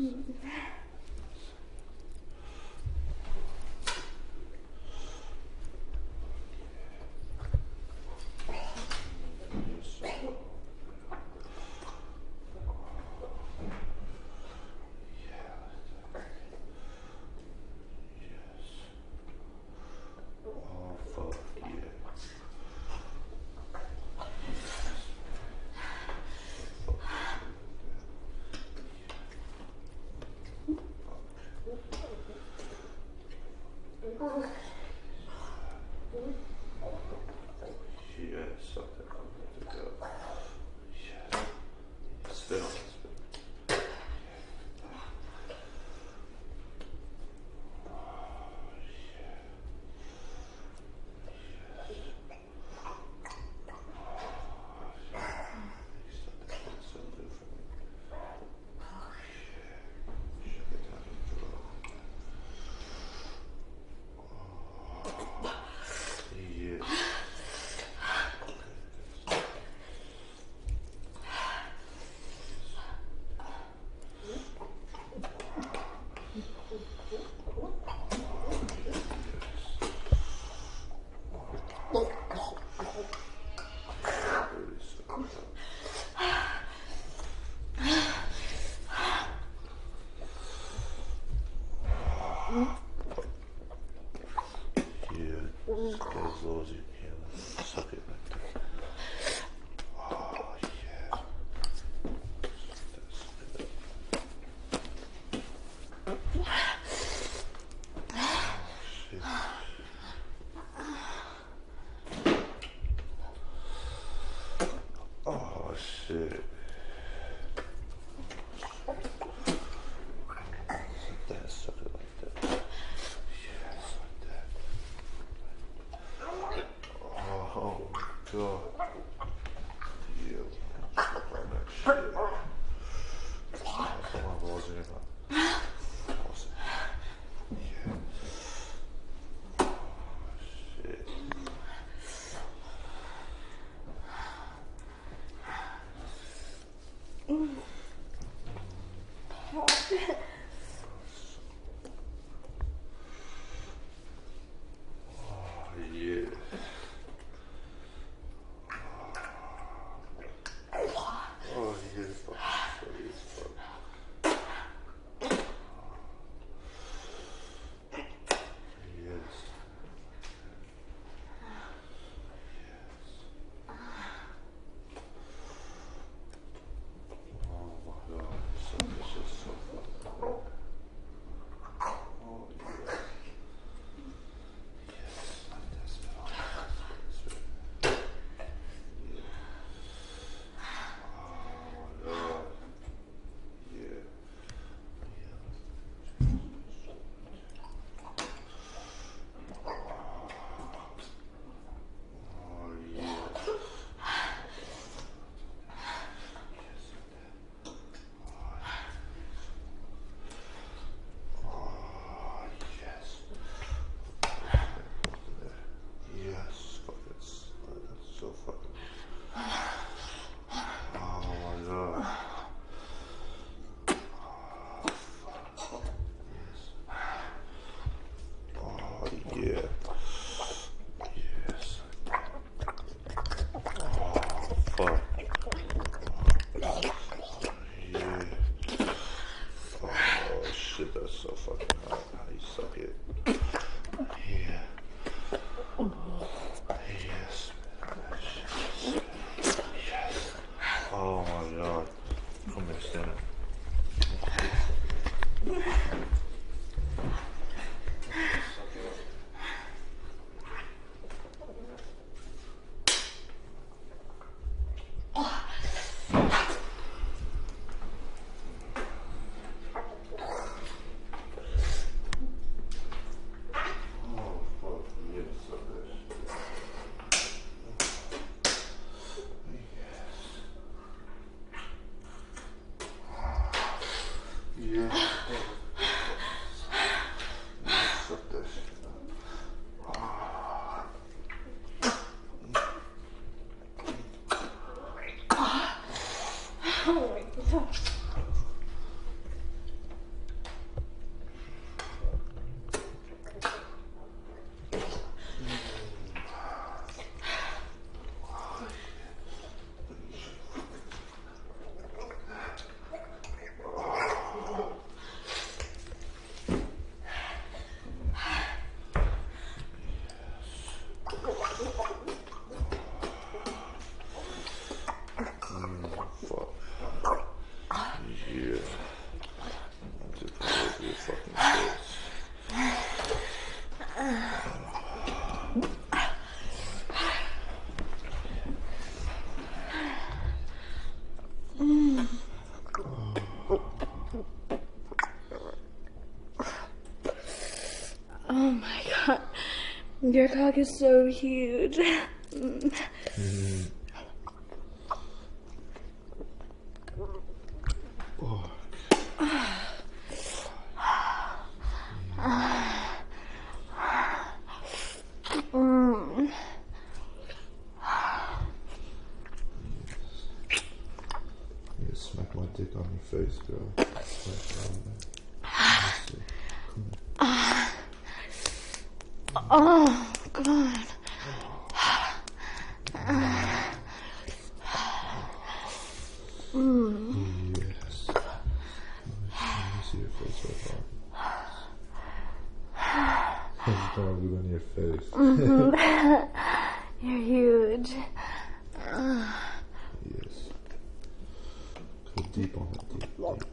Mm-hmm. Yes, Yeah, on Your cock is so huge. You smack my dick on your face, girl. Smack it on there. Let's see. Oh god. Yes. Let me see your face right now. There's dog on your face. You're huge. Yes. Go deep on it, deep, deep.